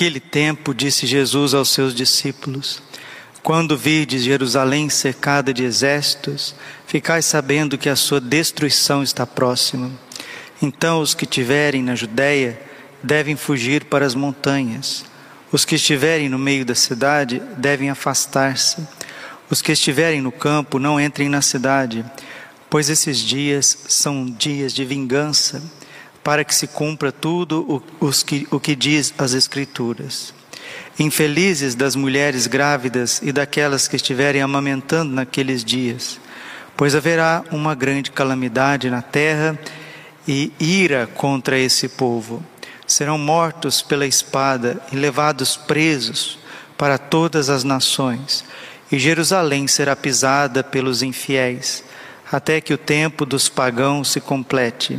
Naquele tempo, disse Jesus aos seus discípulos: Quando virdes Jerusalém cercada de exércitos, ficai sabendo que a sua destruição está próxima. Então os que estiverem na Judéia devem fugir para as montanhas. Os que estiverem no meio da cidade devem afastar-se. Os que estiverem no campo não entrem na cidade, pois esses dias são dias de vingança para que se cumpra tudo o, que, o que diz as Escrituras. Infelizes das mulheres grávidas e daquelas que estiverem amamentando naqueles dias, pois haverá uma grande calamidade na terra e ira contra esse povo. Serão mortos pela espada e levados presos para todas as nações, e Jerusalém será pisada pelos infiéis, até que o tempo dos pagãos se complete.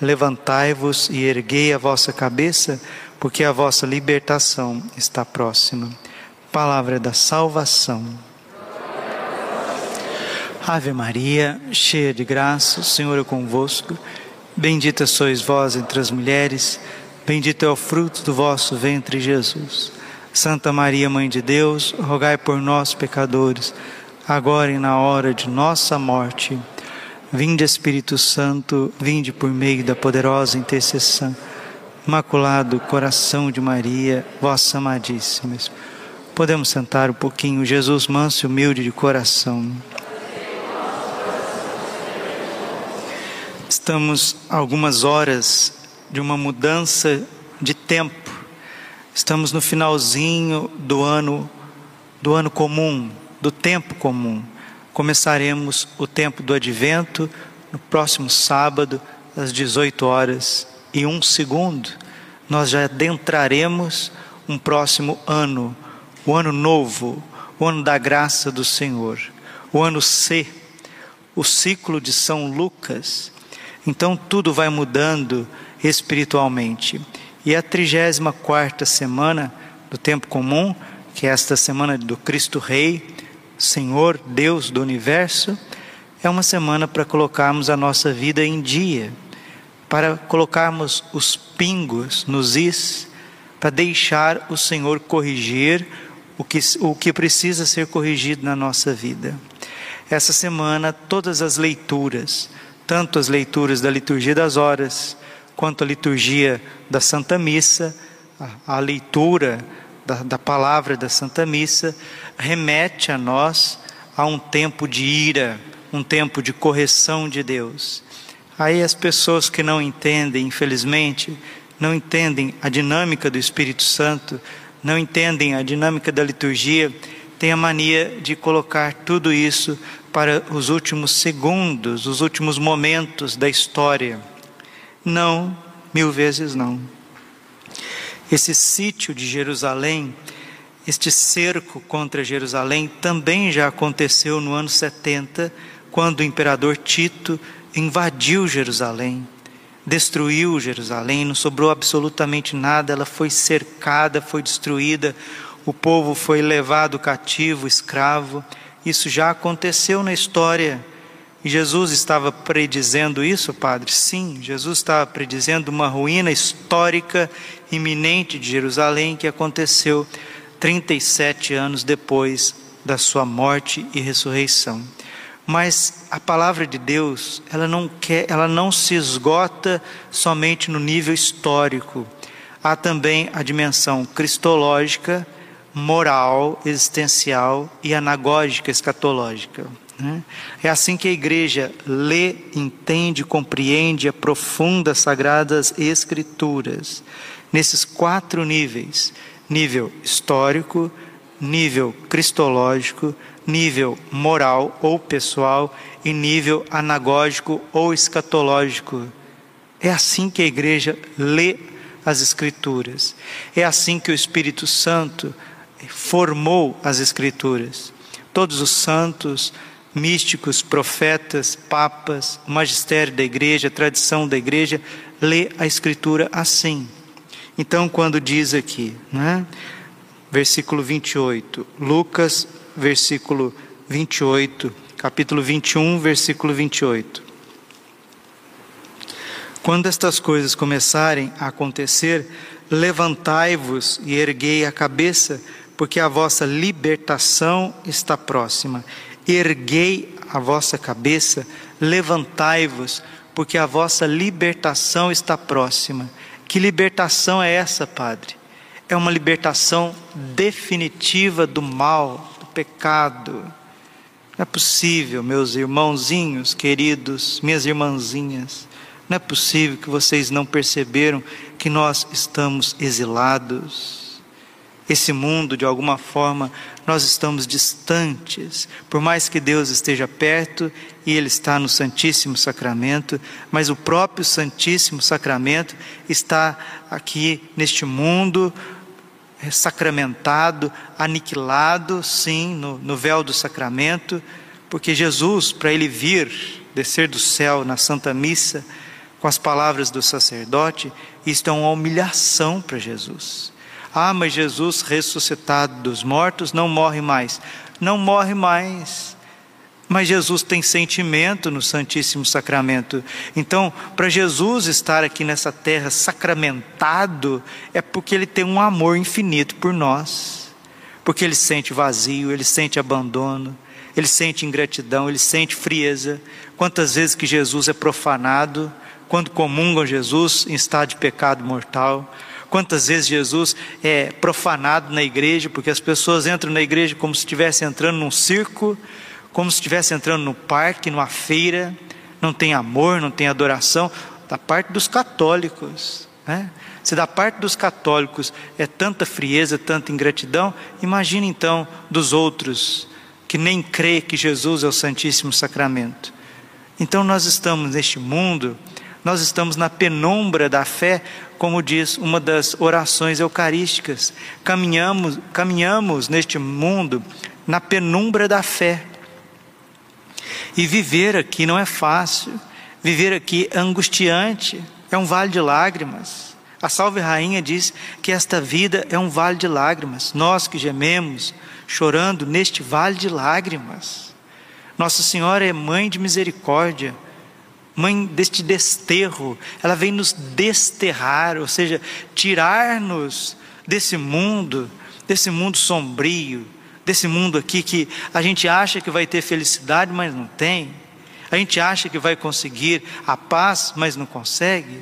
Levantai-vos e erguei a vossa cabeça, porque a vossa libertação está próxima. Palavra da salvação. Ave Maria, cheia de graça, o Senhor é convosco. Bendita sois vós entre as mulheres, bendito é o fruto do vosso ventre, Jesus. Santa Maria, Mãe de Deus, rogai por nós, pecadores, agora e na hora de nossa morte. Vinde Espírito Santo, vinde por meio da poderosa intercessão. Imaculado coração de Maria, vossa amadíssima. Podemos sentar um pouquinho, Jesus manso e humilde de coração. Estamos algumas horas de uma mudança de tempo. Estamos no finalzinho do ano do ano comum, do tempo comum começaremos o tempo do advento no próximo sábado, às 18 horas e um segundo. Nós já adentraremos um próximo ano, o ano novo, o ano da graça do Senhor, o ano C, o ciclo de São Lucas. Então tudo vai mudando espiritualmente. E a 34 semana do tempo comum, que é esta semana do Cristo Rei, Senhor, Deus do universo, é uma semana para colocarmos a nossa vida em dia, para colocarmos os pingos nos is, para deixar o Senhor corrigir o que, o que precisa ser corrigido na nossa vida. Essa semana, todas as leituras, tanto as leituras da liturgia das horas, quanto a liturgia da Santa Missa, a, a leitura da, da palavra da Santa Missa, remete a nós a um tempo de ira, um tempo de correção de Deus. Aí as pessoas que não entendem, infelizmente, não entendem a dinâmica do Espírito Santo, não entendem a dinâmica da liturgia, têm a mania de colocar tudo isso para os últimos segundos, os últimos momentos da história. Não, mil vezes não. Esse sítio de Jerusalém, este cerco contra Jerusalém, também já aconteceu no ano 70, quando o imperador Tito invadiu Jerusalém, destruiu Jerusalém, não sobrou absolutamente nada, ela foi cercada, foi destruída, o povo foi levado cativo, escravo. Isso já aconteceu na história e Jesus estava predizendo isso, Padre? Sim, Jesus estava predizendo uma ruína histórica iminente de Jerusalém que aconteceu 37 anos depois da sua morte e ressurreição. Mas a palavra de Deus, ela não quer, ela não se esgota somente no nível histórico. há também a dimensão cristológica, moral, existencial e anagógica, escatológica. Né? É assim que a igreja lê, entende, compreende, aprofunda as sagradas escrituras, nesses quatro níveis: nível histórico, nível cristológico, nível moral ou pessoal e nível anagógico ou escatológico. É assim que a igreja lê as Escrituras. É assim que o Espírito Santo formou as Escrituras. Todos os santos, místicos, profetas, papas, magistério da igreja, tradição da igreja, lê a Escritura assim. Então, quando diz aqui, né, versículo 28, Lucas, versículo 28, capítulo 21, versículo 28. Quando estas coisas começarem a acontecer, levantai-vos e erguei a cabeça, porque a vossa libertação está próxima. Erguei a vossa cabeça, levantai-vos, porque a vossa libertação está próxima. Que libertação é essa, Padre? É uma libertação definitiva do mal, do pecado. Não é possível, meus irmãozinhos queridos, minhas irmãzinhas, não é possível que vocês não perceberam que nós estamos exilados esse mundo, de alguma forma, nós estamos distantes, por mais que Deus esteja perto e Ele está no Santíssimo Sacramento, mas o próprio Santíssimo Sacramento está aqui neste mundo, é, sacramentado, aniquilado, sim, no, no véu do sacramento, porque Jesus, para Ele vir, descer do céu na Santa Missa, com as palavras do sacerdote, isto é uma humilhação para Jesus. Ah, mas Jesus ressuscitado dos mortos não morre mais. Não morre mais. Mas Jesus tem sentimento no Santíssimo Sacramento. Então, para Jesus estar aqui nessa terra sacramentado, é porque ele tem um amor infinito por nós. Porque ele sente vazio, ele sente abandono, ele sente ingratidão, ele sente frieza. Quantas vezes que Jesus é profanado, quando comungam Jesus em estado de pecado mortal. Quantas vezes Jesus é profanado na igreja, porque as pessoas entram na igreja como se estivessem entrando num circo, como se estivessem entrando no parque, numa feira, não tem amor, não tem adoração, da parte dos católicos. Né? Se da parte dos católicos é tanta frieza, tanta ingratidão, imagine então dos outros que nem crê que Jesus é o Santíssimo Sacramento. Então nós estamos neste mundo nós estamos na penumbra da fé, como diz uma das orações eucarísticas. Caminhamos, caminhamos neste mundo na penumbra da fé. E viver aqui não é fácil. Viver aqui é angustiante, é um vale de lágrimas. A Salve Rainha diz que esta vida é um vale de lágrimas. Nós que gememos, chorando neste vale de lágrimas. Nossa Senhora é mãe de misericórdia mãe deste desterro, ela vem nos desterrar, ou seja, tirar-nos desse mundo, desse mundo sombrio, desse mundo aqui que a gente acha que vai ter felicidade, mas não tem. A gente acha que vai conseguir a paz, mas não consegue.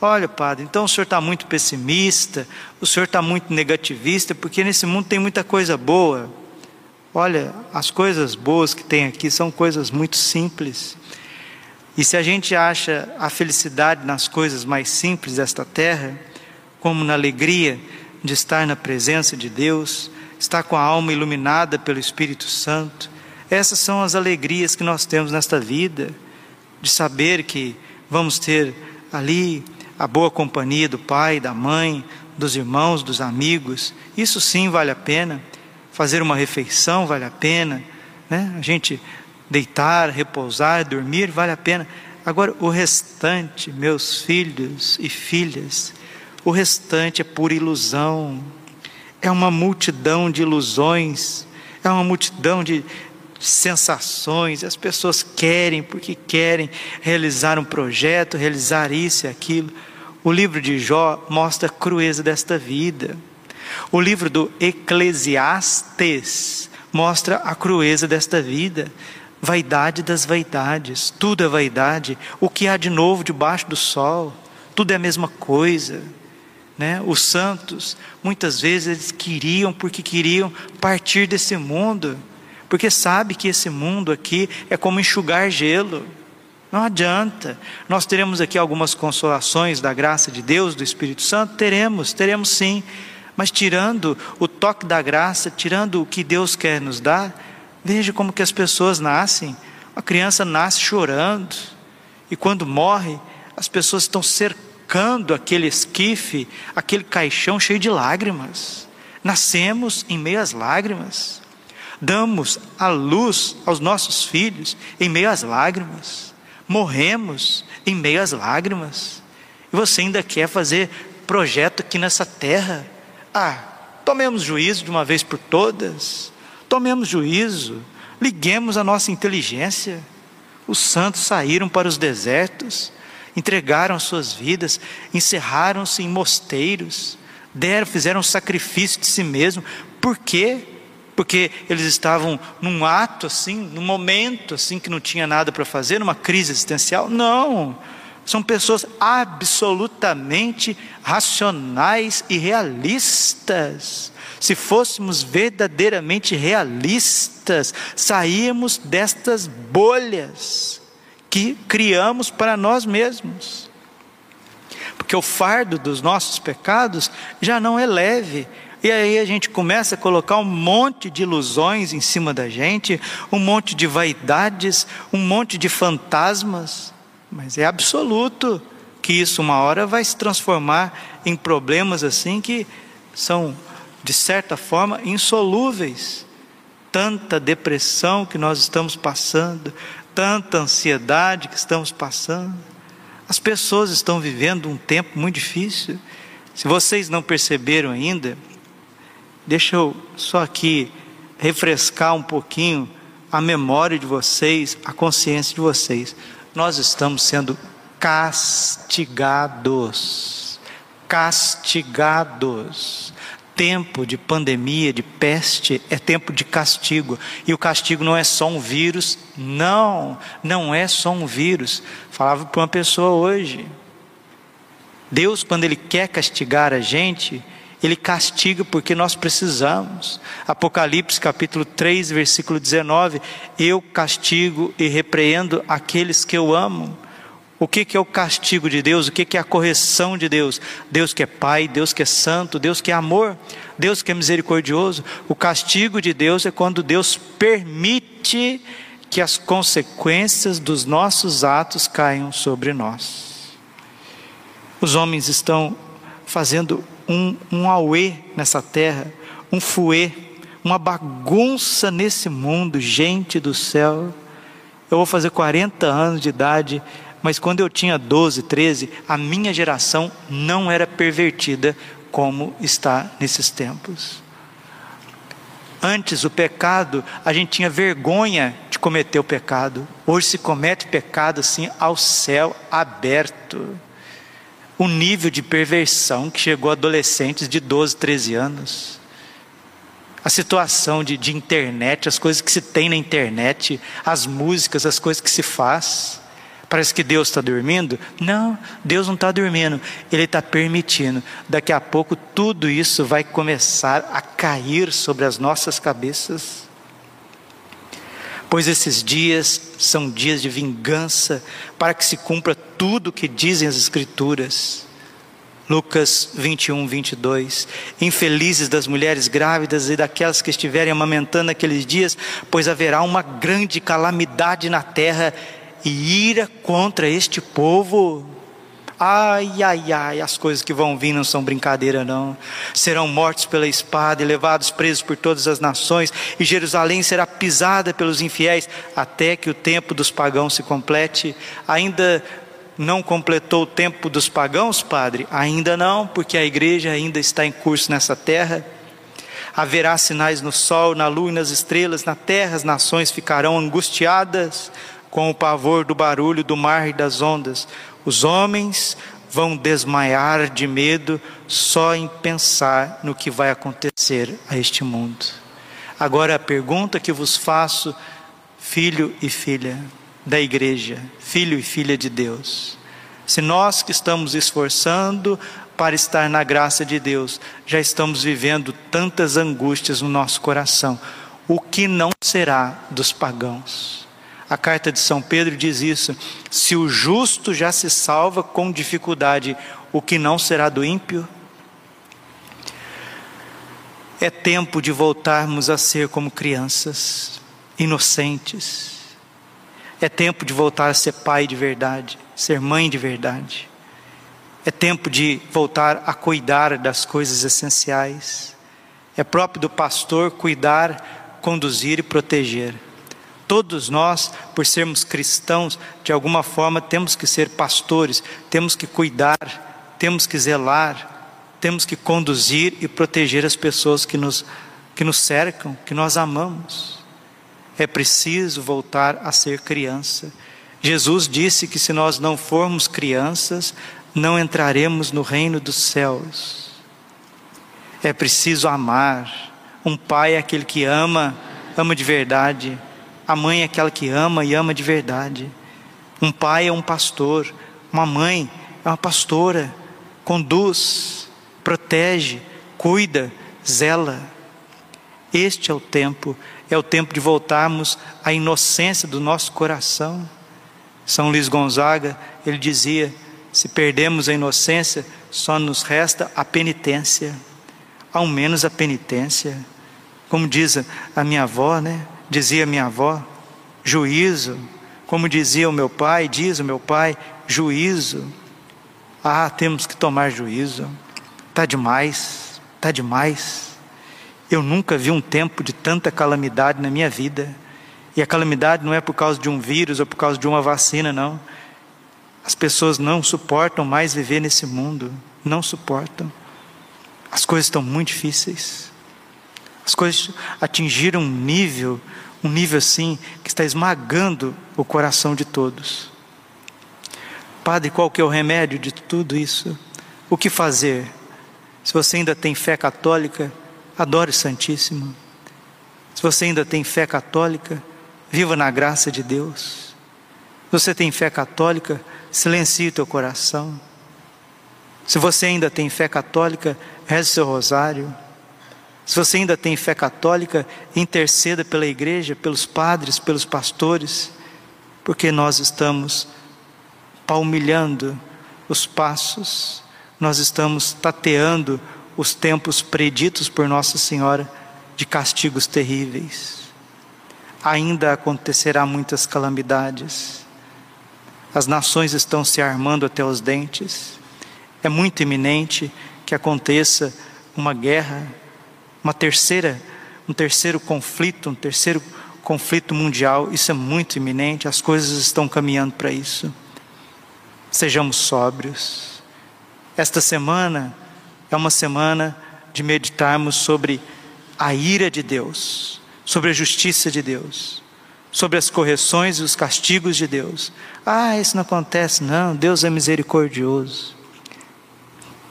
Olha, padre, então o senhor está muito pessimista, o senhor está muito negativista, porque nesse mundo tem muita coisa boa. Olha, as coisas boas que tem aqui são coisas muito simples. E se a gente acha a felicidade nas coisas mais simples desta terra, como na alegria de estar na presença de Deus, estar com a alma iluminada pelo Espírito Santo, essas são as alegrias que nós temos nesta vida, de saber que vamos ter ali a boa companhia do pai, da mãe, dos irmãos, dos amigos. Isso sim vale a pena. Fazer uma refeição vale a pena, né? A gente deitar, repousar, dormir, vale a pena. Agora, o restante, meus filhos e filhas, o restante é pura ilusão, é uma multidão de ilusões, é uma multidão de sensações. As pessoas querem porque querem realizar um projeto, realizar isso e aquilo. O livro de Jó mostra a crueza desta vida. O livro do Eclesiastes mostra a crueza desta vida vaidade das vaidades, tudo é vaidade, o que há de novo debaixo do sol, tudo é a mesma coisa. né? Os santos, muitas vezes eles queriam porque queriam partir desse mundo, porque sabe que esse mundo aqui é como enxugar gelo. Não adianta. Nós teremos aqui algumas consolações da graça de Deus, do Espírito Santo, teremos, teremos sim. Mas tirando o toque da graça, tirando o que Deus quer nos dar, veja como que as pessoas nascem. A criança nasce chorando e quando morre, as pessoas estão cercando aquele esquife, aquele caixão cheio de lágrimas. Nascemos em meio às lágrimas. Damos a luz aos nossos filhos em meio às lágrimas. Morremos em meio às lágrimas. E você ainda quer fazer projeto aqui nessa terra? Ah, tomemos juízo de uma vez por todas. Tomemos juízo. Liguemos a nossa inteligência. Os santos saíram para os desertos, entregaram suas vidas, encerraram-se em mosteiros, deram, fizeram sacrifício de si mesmo. Por quê? Porque eles estavam num ato assim, num momento assim que não tinha nada para fazer, numa crise existencial? Não. São pessoas absolutamente racionais e realistas. Se fôssemos verdadeiramente realistas, saímos destas bolhas que criamos para nós mesmos. Porque o fardo dos nossos pecados já não é leve. E aí a gente começa a colocar um monte de ilusões em cima da gente, um monte de vaidades, um monte de fantasmas. Mas é absoluto que isso uma hora vai se transformar em problemas assim que são de certa forma, insolúveis. Tanta depressão que nós estamos passando, tanta ansiedade que estamos passando. As pessoas estão vivendo um tempo muito difícil. Se vocês não perceberam ainda, deixa eu só aqui refrescar um pouquinho a memória de vocês, a consciência de vocês. Nós estamos sendo castigados. Castigados tempo de pandemia, de peste, é tempo de castigo. E o castigo não é só um vírus, não, não é só um vírus. Falava para uma pessoa hoje. Deus, quando Ele quer castigar a gente, Ele castiga porque nós precisamos. Apocalipse capítulo 3, versículo 19: Eu castigo e repreendo aqueles que eu amo. O que, que é o castigo de Deus? O que, que é a correção de Deus? Deus que é Pai, Deus que é Santo, Deus que é amor, Deus que é misericordioso. O castigo de Deus é quando Deus permite que as consequências dos nossos atos caiam sobre nós. Os homens estão fazendo um, um auê nessa terra, um fuê, uma bagunça nesse mundo, gente do céu. Eu vou fazer 40 anos de idade mas quando eu tinha 12, 13, a minha geração não era pervertida como está nesses tempos. Antes o pecado, a gente tinha vergonha de cometer o pecado. Hoje se comete pecado assim ao céu aberto. O nível de perversão que chegou a adolescentes de 12, 13 anos. A situação de, de internet, as coisas que se tem na internet, as músicas, as coisas que se faz. Parece que Deus está dormindo? Não, Deus não está dormindo, Ele está permitindo. Daqui a pouco tudo isso vai começar a cair sobre as nossas cabeças. Pois esses dias são dias de vingança, para que se cumpra tudo o que dizem as Escrituras. Lucas 21, 22. Infelizes das mulheres grávidas e daquelas que estiverem amamentando aqueles dias, pois haverá uma grande calamidade na terra e ira contra este povo. Ai, ai, ai, as coisas que vão vir não são brincadeira, não. Serão mortos pela espada e levados presos por todas as nações, e Jerusalém será pisada pelos infiéis, até que o tempo dos pagãos se complete. Ainda não completou o tempo dos pagãos, padre? Ainda não, porque a igreja ainda está em curso nessa terra. Haverá sinais no sol, na lua e nas estrelas, na terra as nações ficarão angustiadas com o pavor do barulho do mar e das ondas. Os homens vão desmaiar de medo só em pensar no que vai acontecer a este mundo. Agora a pergunta que vos faço, filho e filha da igreja, filho e filha de Deus. Se nós que estamos esforçando para estar na graça de Deus, já estamos vivendo tantas angústias no nosso coração. O que não será dos pagãos? A carta de São Pedro diz isso: se o justo já se salva com dificuldade, o que não será do ímpio? É tempo de voltarmos a ser como crianças, inocentes. É tempo de voltar a ser pai de verdade, ser mãe de verdade. É tempo de voltar a cuidar das coisas essenciais. É próprio do pastor cuidar, conduzir e proteger. Todos nós, por sermos cristãos, de alguma forma temos que ser pastores, temos que cuidar, temos que zelar, temos que conduzir e proteger as pessoas que nos, que nos cercam, que nós amamos. É preciso voltar a ser criança. Jesus disse que se nós não formos crianças, não entraremos no reino dos céus. É preciso amar. Um pai é aquele que ama, ama de verdade. A mãe é aquela que ama e ama de verdade. Um pai é um pastor, uma mãe é uma pastora. Conduz, protege, cuida, zela. Este é o tempo, é o tempo de voltarmos à inocência do nosso coração. São Luís Gonzaga, ele dizia: se perdemos a inocência, só nos resta a penitência. Ao menos a penitência. Como diz a minha avó, né? Dizia minha avó, juízo. Como dizia o meu pai, diz o meu pai, juízo. Ah, temos que tomar juízo. Tá demais, tá demais. Eu nunca vi um tempo de tanta calamidade na minha vida. E a calamidade não é por causa de um vírus ou por causa de uma vacina, não. As pessoas não suportam mais viver nesse mundo, não suportam. As coisas estão muito difíceis. As coisas atingiram um nível, um nível assim, que está esmagando o coração de todos. Padre, qual que é o remédio de tudo isso? O que fazer? Se você ainda tem fé católica, adore o Santíssimo. Se você ainda tem fé católica, viva na graça de Deus. Se você tem fé católica, silencie o teu coração. Se você ainda tem fé católica, reze seu rosário. Se você ainda tem fé católica, interceda pela igreja, pelos padres, pelos pastores, porque nós estamos palmilhando os passos, nós estamos tateando os tempos preditos por Nossa Senhora de castigos terríveis. Ainda acontecerá muitas calamidades as nações estão se armando até os dentes. É muito iminente que aconteça uma guerra, uma terceira, um terceiro conflito, um terceiro conflito mundial. Isso é muito iminente, as coisas estão caminhando para isso. Sejamos sóbrios. Esta semana é uma semana de meditarmos sobre a ira de Deus, sobre a justiça de Deus sobre as correções e os castigos de Deus. Ah, isso não acontece, não, Deus é misericordioso.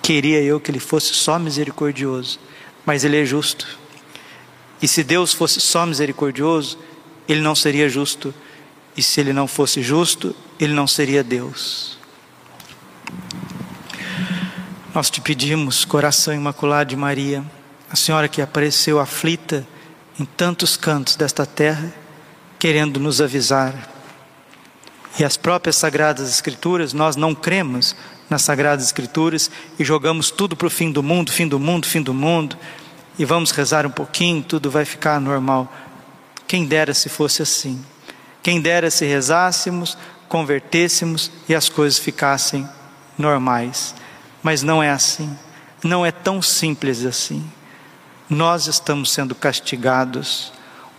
Queria eu que Ele fosse só misericordioso, mas Ele é justo. E se Deus fosse só misericordioso, Ele não seria justo. E se Ele não fosse justo, Ele não seria Deus. Nós te pedimos, coração imaculado de Maria, a senhora que apareceu aflita em tantos cantos desta terra, querendo nos avisar. E as próprias Sagradas Escrituras, nós não cremos nas Sagradas Escrituras e jogamos tudo para o fim do mundo, fim do mundo, fim do mundo, e vamos rezar um pouquinho, tudo vai ficar normal. Quem dera se fosse assim. Quem dera se rezássemos, convertêssemos e as coisas ficassem normais. Mas não é assim. Não é tão simples assim. Nós estamos sendo castigados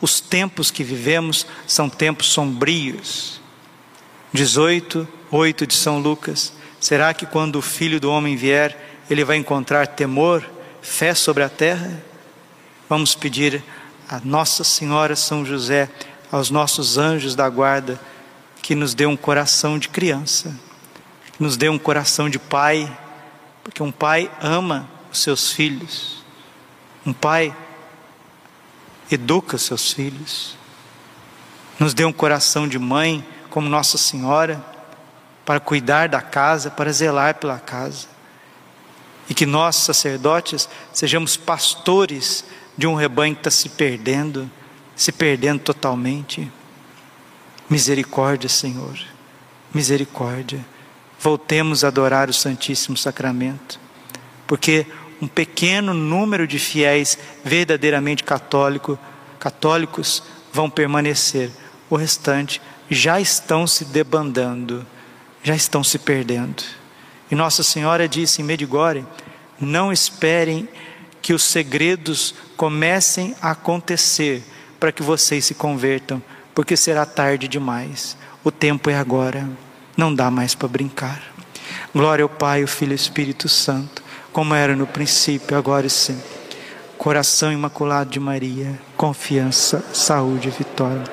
os tempos que vivemos são tempos sombrios. 18, 8 de São Lucas. Será que quando o filho do homem vier, ele vai encontrar temor, fé sobre a terra? Vamos pedir a Nossa Senhora São José, aos nossos anjos da guarda, que nos dê um coração de criança, que nos dê um coração de pai, porque um pai ama os seus filhos. Um pai educa seus filhos. Nos dê um coração de mãe, como Nossa Senhora, para cuidar da casa, para zelar pela casa. E que nós, sacerdotes, sejamos pastores de um rebanho que está se perdendo, se perdendo totalmente. Misericórdia, Senhor, misericórdia. Voltemos a adorar o Santíssimo Sacramento, porque um pequeno número de fiéis verdadeiramente católico, católicos vão permanecer, o restante já estão se debandando, já estão se perdendo. E Nossa Senhora disse em Medigore: não esperem que os segredos comecem a acontecer para que vocês se convertam, porque será tarde demais. O tempo é agora, não dá mais para brincar. Glória ao Pai, ao Filho e ao Espírito Santo, como era no princípio, agora e sempre. Coração imaculado de Maria, confiança, saúde e vitória.